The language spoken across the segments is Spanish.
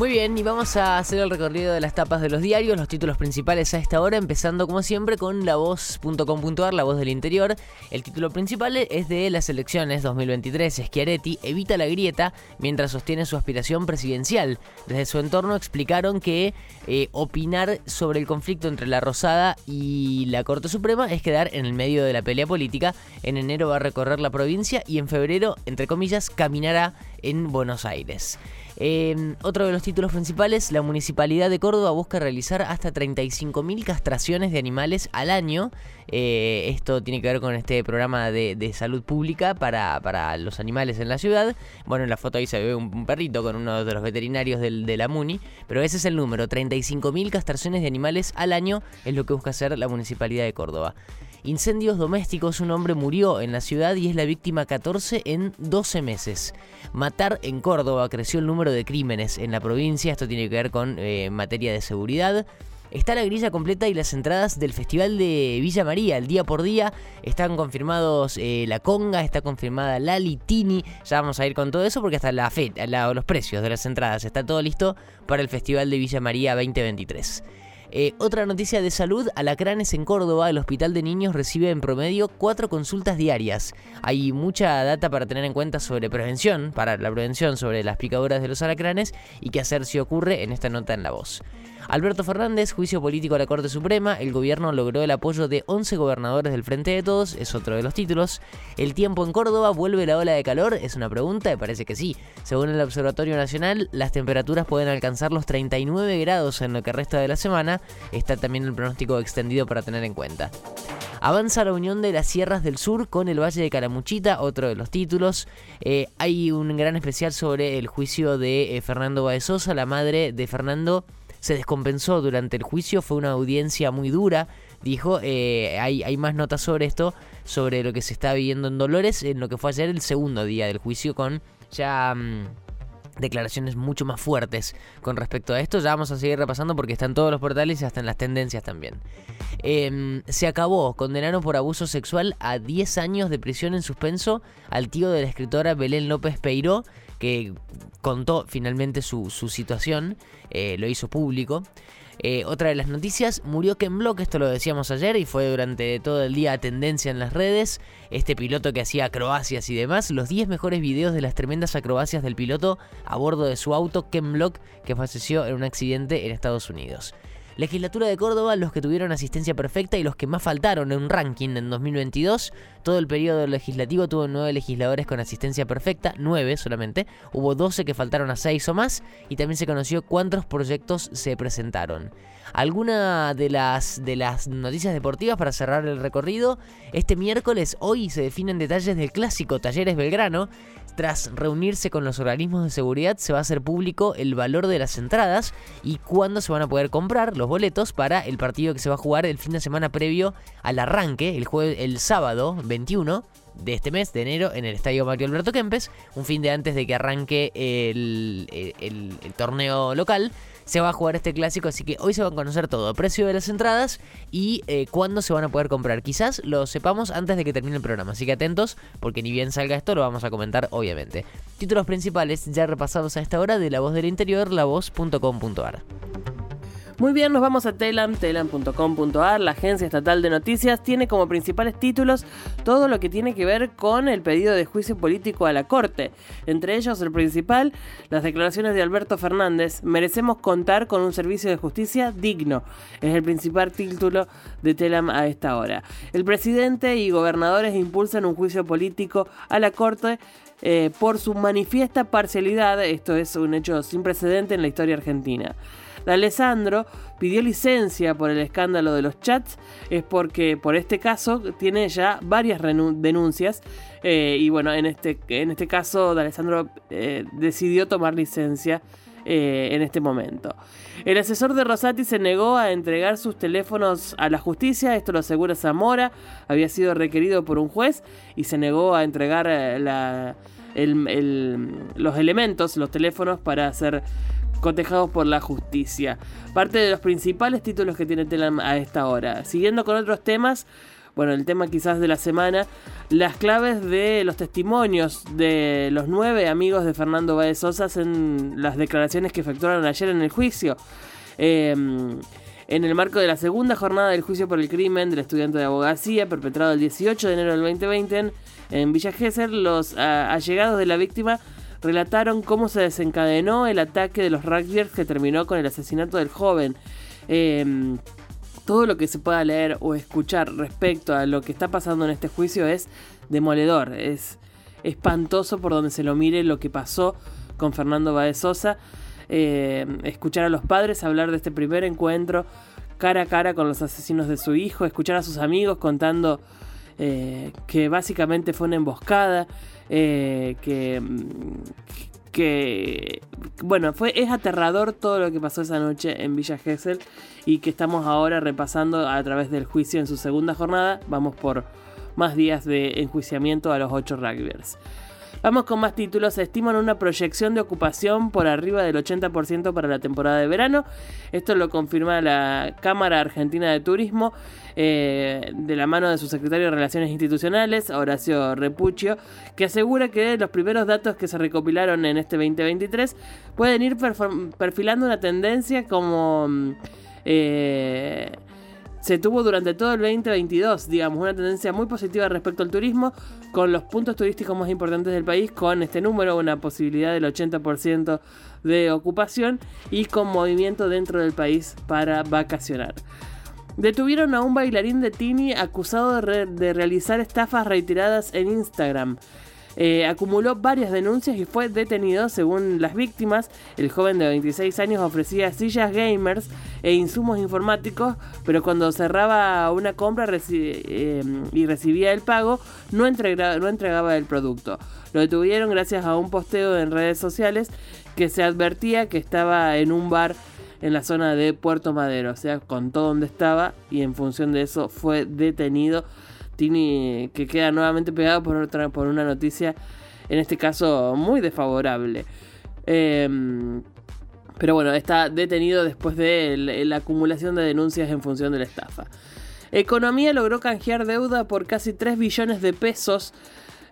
Muy bien, y vamos a hacer el recorrido de las tapas de los diarios, los títulos principales a esta hora, empezando como siempre con la voz.com.ar, la voz del interior. El título principal es de las elecciones 2023. Schiaretti evita la grieta mientras sostiene su aspiración presidencial. Desde su entorno explicaron que eh, opinar sobre el conflicto entre la Rosada y la Corte Suprema es quedar en el medio de la pelea política. En enero va a recorrer la provincia y en febrero, entre comillas, caminará en Buenos Aires. Otro de los títulos principales, la Municipalidad de Córdoba busca realizar hasta 35.000 castraciones de animales al año. Eh, esto tiene que ver con este programa de, salud pública para, los animales en la ciudad. Bueno, en la foto ahí se ve un, perrito con uno de los veterinarios de la Muni, pero ese es el número, 35.000 castraciones de animales al año es lo que busca hacer la Municipalidad de Córdoba. Incendios domésticos, un hombre murió en la ciudad y es la víctima 14 en 12 meses. Matar en Córdoba creció el número de crímenes en la provincia, esto tiene que ver con eh, materia de seguridad. Está la grilla completa y las entradas del Festival de Villa María, el día por día. Están confirmados eh, la conga, está confirmada la litini. Ya vamos a ir con todo eso porque hasta la fe, los precios de las entradas, está todo listo para el Festival de Villa María 2023. Eh, otra noticia de salud, Alacranes en Córdoba, el Hospital de Niños recibe en promedio cuatro consultas diarias. Hay mucha data para tener en cuenta sobre prevención, para la prevención sobre las picaduras de los alacranes y qué hacer si ocurre en esta nota en la voz. Alberto Fernández, juicio político a la Corte Suprema, el gobierno logró el apoyo de 11 gobernadores del Frente de Todos, es otro de los títulos. El tiempo en Córdoba, ¿vuelve la ola de calor? Es una pregunta, me parece que sí. Según el Observatorio Nacional, las temperaturas pueden alcanzar los 39 grados en lo que resta de la semana. Está también el pronóstico extendido para tener en cuenta. Avanza la unión de las sierras del sur con el Valle de Calamuchita, otro de los títulos. Eh, hay un gran especial sobre el juicio de eh, Fernando Baezosa, la madre de Fernando se descompensó durante el juicio, fue una audiencia muy dura, dijo, eh, hay, hay más notas sobre esto, sobre lo que se está viviendo en Dolores, en lo que fue ayer el segundo día del juicio con ya... Mm, declaraciones mucho más fuertes con respecto a esto. Ya vamos a seguir repasando porque están todos los portales y hasta en las tendencias también. Em, se acabó, condenaron por abuso sexual a 10 años de prisión en suspenso al tío de la escritora Belén López Peiró, que contó finalmente su, situación, eh, lo hizo público. Eh, otra de las noticias, murió Ken Block, esto lo decíamos ayer y fue durante todo el día tendencia en las redes. Este piloto que hacía acrobacias y demás, los 10 mejores videos de las tremendas acrobacias del piloto a bordo de su auto, Ken Block, que falleció en un accidente en Estados Unidos. Legislatura de Córdoba, los que tuvieron asistencia perfecta y los que más faltaron en un ranking en 2022. Todo el periodo legislativo tuvo nueve legisladores con asistencia perfecta, nueve solamente. Hubo 12 que faltaron a 6 o más y también se conoció cuántos proyectos se presentaron. Alguna de las noticias deportivas para cerrar el recorrido. Este miércoles, hoy se definen detalles del clásico Talleres Belgrano. Tras reunirse con los organismos de seguridad, se va a hacer público el valor de las entradas y cuándo se van a poder comprar los boletos para el partido que se va a jugar el fin de semana previo al arranque, el, jueves, el sábado 21 de este mes de enero en el Estadio Mario Alberto Kempes, un fin de antes de que arranque el, el torneo local se va a jugar este clásico, así que hoy se va a conocer todo, precio de las entradas y eh, cuándo se van a poder comprar. Quizás lo sepamos antes de que termine el programa, así que atentos porque ni bien salga esto lo vamos a comentar obviamente. Títulos principales ya repasados a esta hora de La Voz del Interior, lavoz.com.ar. Muy bien, nos vamos a Telam, telam.com.ar, la agencia estatal de noticias, tiene como principales títulos todo lo que tiene que ver con el pedido de juicio político a la Corte. Entre ellos, el principal, las declaraciones de Alberto Fernández, merecemos contar con un servicio de justicia digno. Es el principal título de Telam a esta hora. El presidente y gobernadores impulsan un juicio político a la Corte eh, por su manifiesta parcialidad. Esto es un hecho sin precedente en la historia argentina. Alessandro pidió licencia por el escándalo de los chats, es porque por este caso tiene ya varias denuncias eh, y bueno, en este, en este caso Alessandro eh, decidió tomar licencia eh, en este momento. El asesor de Rosati se negó a entregar sus teléfonos a la justicia, esto lo asegura Zamora, había sido requerido por un juez y se negó a entregar los elementos, los teléfonos para hacer cotejados por la justicia. Parte de los principales títulos que tiene Telam a esta hora. Siguiendo con otros temas, bueno, el tema quizás de la semana, las claves de los testimonios de los nueve amigos de Fernando Baez Sosa en las declaraciones que efectuaron ayer en el juicio. Em, en el marco de la segunda jornada del juicio por el crimen del estudiante de abogacía perpetrado el 18 de enero del 2020 en, Villa Gesell, los allegados de la víctima relataron cómo se desencadenó el ataque de los rugbyers que terminó con el asesinato del joven. Em, todo lo que se pueda leer o escuchar respecto a lo que está pasando en este juicio es demoledor, es espantoso por donde se lo mire lo que pasó con Fernando Baez Sosa. Em, escuchar a los padres hablar de este primer encuentro cara a cara con los asesinos de su hijo, escuchar a sus amigos contando eh, que básicamente fue una emboscada, eh, que, que, bueno, fue, es aterrador todo lo que pasó esa noche en Villa Gesell y que estamos ahora repasando a través del juicio en su segunda jornada. Vamos por más días de enjuiciamiento a los ocho rugbyers. Vamos con más títulos. Se estiman una proyección de ocupación por arriba del 80% para la temporada de verano. Esto lo confirma la Cámara Argentina de Turismo eh, de la mano de su secretario de Relaciones Institucionales, Horacio Repuccio, que asegura que los primeros datos que se recopilaron en este 2023 pueden ir perfilando una tendencia como... Mm, eh, se tuvo durante todo el 2022, digamos, una tendencia muy positiva respecto al turismo, con los puntos turísticos más importantes del país, con este número, una posibilidad del 80% de ocupación y con movimiento dentro del país para vacacionar. Detuvieron a un bailarín de Tini acusado de, de realizar estafas reiteradas en Instagram. Eh, acumuló varias denuncias y fue detenido según las víctimas. El joven de 26 años ofrecía sillas gamers e insumos informáticos, pero cuando cerraba una compra eh, y recibía el pago, no entregaba, no entregaba el producto. Lo detuvieron gracias a un posteo en redes sociales que se advertía que estaba en un bar en la zona de Puerto Madero, o sea, contó dónde estaba y en función de eso fue detenido que queda nuevamente pegado por, otra, por una noticia, en este caso muy desfavorable. Em, pero bueno, está detenido después de la acumulación de denuncias en función de la estafa. Economía logró canjear deuda por casi 3 billones de pesos.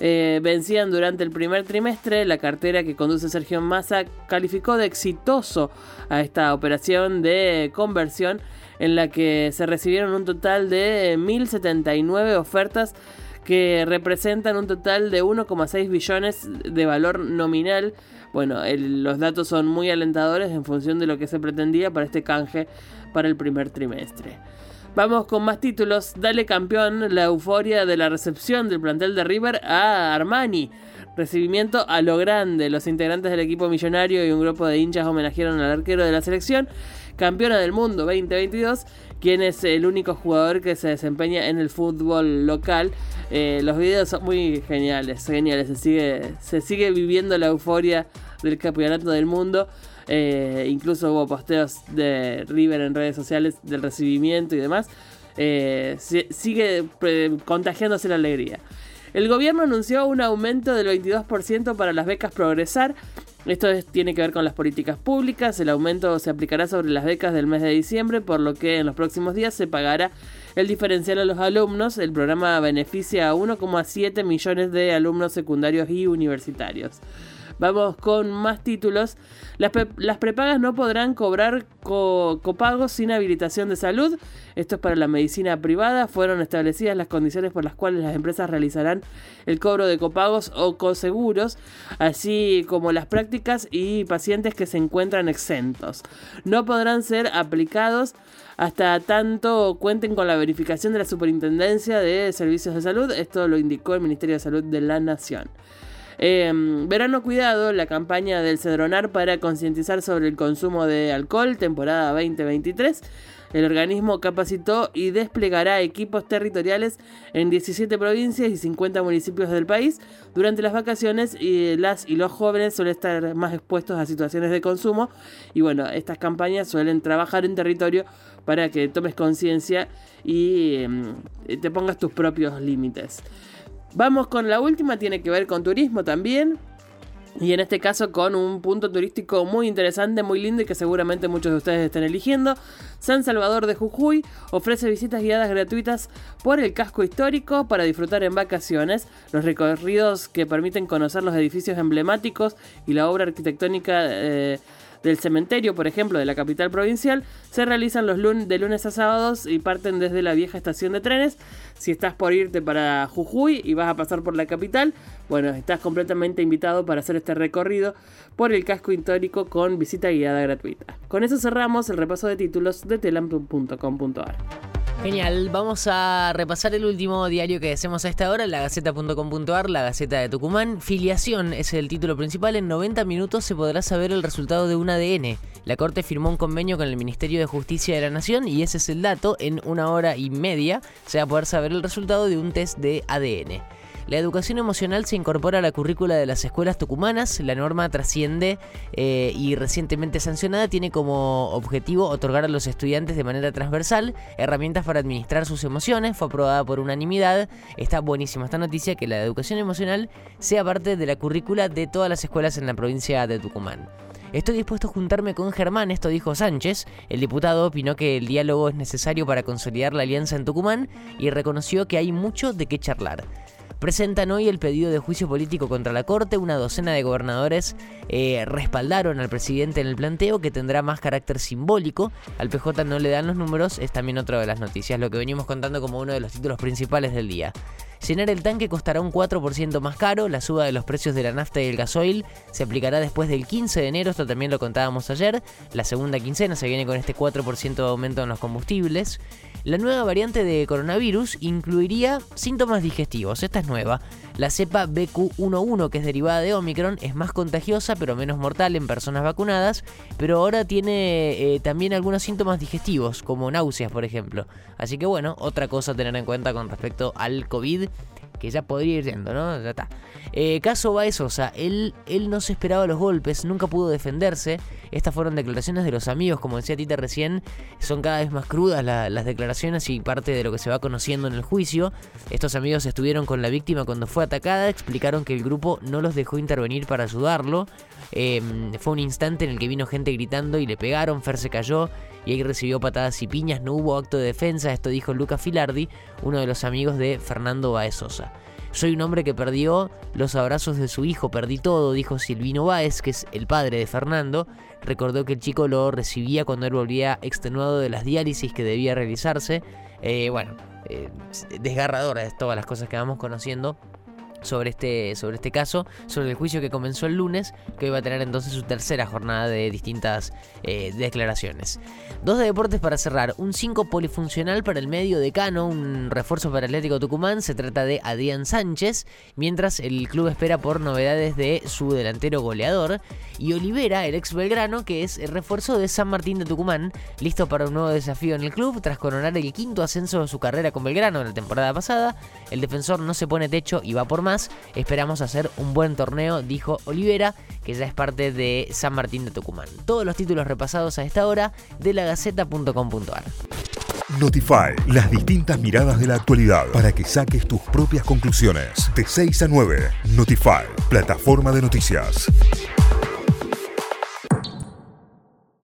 Eh, vencían durante el primer trimestre. La cartera que conduce Sergio Massa calificó de exitoso a esta operación de conversión en la que se recibieron un total de 1.079 ofertas que representan un total de 1,6 billones de valor nominal. Bueno, los datos son muy alentadores en función de lo que se pretendía para este canje para el primer trimestre. Vamos con más títulos. Dale campeón, la euforia de la recepción del plantel de River a Armani. Recibimiento a lo grande. Los integrantes del equipo millonario y un grupo de hinchas homenajearon al arquero de la selección campeona del mundo 2022, quien es el único jugador que se desempeña en el fútbol local. Eh, los videos son muy geniales, geniales, se sigue, se sigue viviendo la euforia del campeonato del mundo. Eh, incluso hubo posteos de River en redes sociales del recibimiento y demás. Eh, sigue contagiándose la alegría. El gobierno anunció un aumento del 22% para las becas Progresar. Esto tiene que ver con las políticas públicas. El aumento se aplicará sobre las becas del mes de diciembre, por lo que en los próximos días se pagará el diferencial a los alumnos. El programa beneficia a 1,7 millones de alumnos secundarios y universitarios. Vamos con más títulos. Las, prepagas no podrán cobrar copagos sin habilitación de salud. Esto es para la medicina privada. Fueron establecidas las condiciones por las cuales las empresas realizarán el cobro de copagos o coseguros, así como las prácticas y pacientes que se encuentran exentos. No podrán ser aplicados hasta tanto cuenten con la verificación de la Superintendencia de Servicios de Salud. Esto lo indicó el Ministerio de Salud de la Nación. Em, verano Cuidado, la campaña del Cedronar para concientizar sobre el consumo de alcohol, temporada 2023. El organismo capacitó y desplegará equipos territoriales en 17 provincias y 50 municipios del país. Durante las vacaciones y las y los jóvenes suelen estar más expuestos a situaciones de consumo y bueno, estas campañas suelen trabajar en territorio para que tomes conciencia y em, te pongas tus propios límites. Vamos con la última, tiene que ver con turismo también. Y en este caso con un punto turístico muy interesante, muy lindo y que seguramente muchos de ustedes estén eligiendo. San Salvador de Jujuy ofrece visitas guiadas gratuitas por el casco histórico para disfrutar en vacaciones. Los recorridos que permiten conocer los edificios emblemáticos y la obra arquitectónica eh, del cementerio, por ejemplo, de la capital provincial, se realizan los de lunes a sábados y parten desde la vieja estación de trenes. Si estás por irte para Jujuy y vas a pasar por la capital, bueno, estás completamente invitado para hacer este recorrido por el casco histórico con visita guiada gratuita. Con eso cerramos el repaso de títulos de telam.com.ar. Genial, vamos a repasar el último diario que hacemos a esta hora, la Gaceta.com.ar, la Gaceta de Tucumán. Filiación es el título principal. En 90 minutos se podrá saber el resultado de un ADN. La Corte firmó un convenio con el Ministerio de Justicia de la Nación y ese es el dato. En una hora y media se va a poder saber el resultado de un test de ADN. La educación emocional se incorpora a la currícula de las escuelas tucumanas. La norma trasciende eh, y recientemente sancionada tiene como objetivo otorgar a los estudiantes de manera transversal herramientas para administrar sus emociones. Fue aprobada por unanimidad. Está buenísima esta noticia que la educación emocional sea parte de la currícula de todas las escuelas en la provincia de Tucumán. Estoy dispuesto a juntarme con Germán, esto dijo Sánchez. El diputado opinó que el diálogo es necesario para consolidar la alianza en Tucumán y reconoció que hay mucho de qué charlar presentan hoy el pedido de juicio político contra la Corte. Una docena de gobernadores eh, respaldaron al presidente en el planteo que tendrá más carácter simbólico. Al PJ no le dan los números, es también otra de las noticias, lo que venimos contando como uno de los títulos principales del día. Llenar el tanque costará un 4% más caro, la suba de los precios de la nafta y el gasoil se aplicará después del 15 de enero, esto también lo contábamos ayer, la segunda quincena se viene con este 4% de aumento en los combustibles. La nueva variante de coronavirus incluiría síntomas digestivos, esta es nueva. La cepa BQ11, que es derivada de Omicron, es más contagiosa pero menos mortal en personas vacunadas, pero ahora tiene eh, también algunos síntomas digestivos, como náuseas, por ejemplo. Así que bueno, otra cosa a tener en cuenta con respecto al COVID que ya podría ir yendo, ¿no? Ya está. Eh, caso Baez Sosa, él, él no se esperaba los golpes, nunca pudo defenderse. Estas fueron declaraciones de los amigos, como decía Tita recién, son cada vez más crudas las declaraciones y parte de lo que se va conociendo en el juicio. Estos amigos estuvieron con la víctima cuando fue atacada, explicaron que el grupo no los dejó intervenir para ayudarlo. Em, fue un instante en el que vino gente gritando y le pegaron, Fer se cayó y ahí recibió patadas y piñas, no hubo acto de defensa, esto dijo Luca Filardi, uno de los amigos de Fernando Baez Sosa. Soy un hombre que perdió los abrazos de su hijo, perdí todo, dijo Silvino Báez, que es el padre de Fernando. Recordó que el chico lo recibía cuando él volvía extenuado de las diálisis que debía realizarse. Eh, bueno, eh, desgarradoras todas las cosas que vamos conociendo sobre este, sobre este caso, sobre el juicio que comenzó el lunes, que hoy va a tener entonces su tercera jornada de distintas eh, declaraciones. Dos de deportes para cerrar, un 5 polifuncional para el medio decano, un refuerzo para Atlético Tucumán, se trata de Adrián Sánchez, mientras el club espera por novedades de su delantero goleador, y Olivera, el ex Belgrano, que es el refuerzo de San Martín de Tucumán, listo para un nuevo desafío en el club, tras coronar el quinto ascenso de su carrera con Belgrano en la temporada pasada, el defensor no se pone techo y va por Esperamos hacer un buen torneo, dijo Olivera, que ya es parte de San Martín de Tucumán. Todos los títulos repasados a esta hora de lagaceta.com.ar. Notify, las distintas miradas de la actualidad para que saques tus propias conclusiones. De 6 a 9, Notify, plataforma de noticias.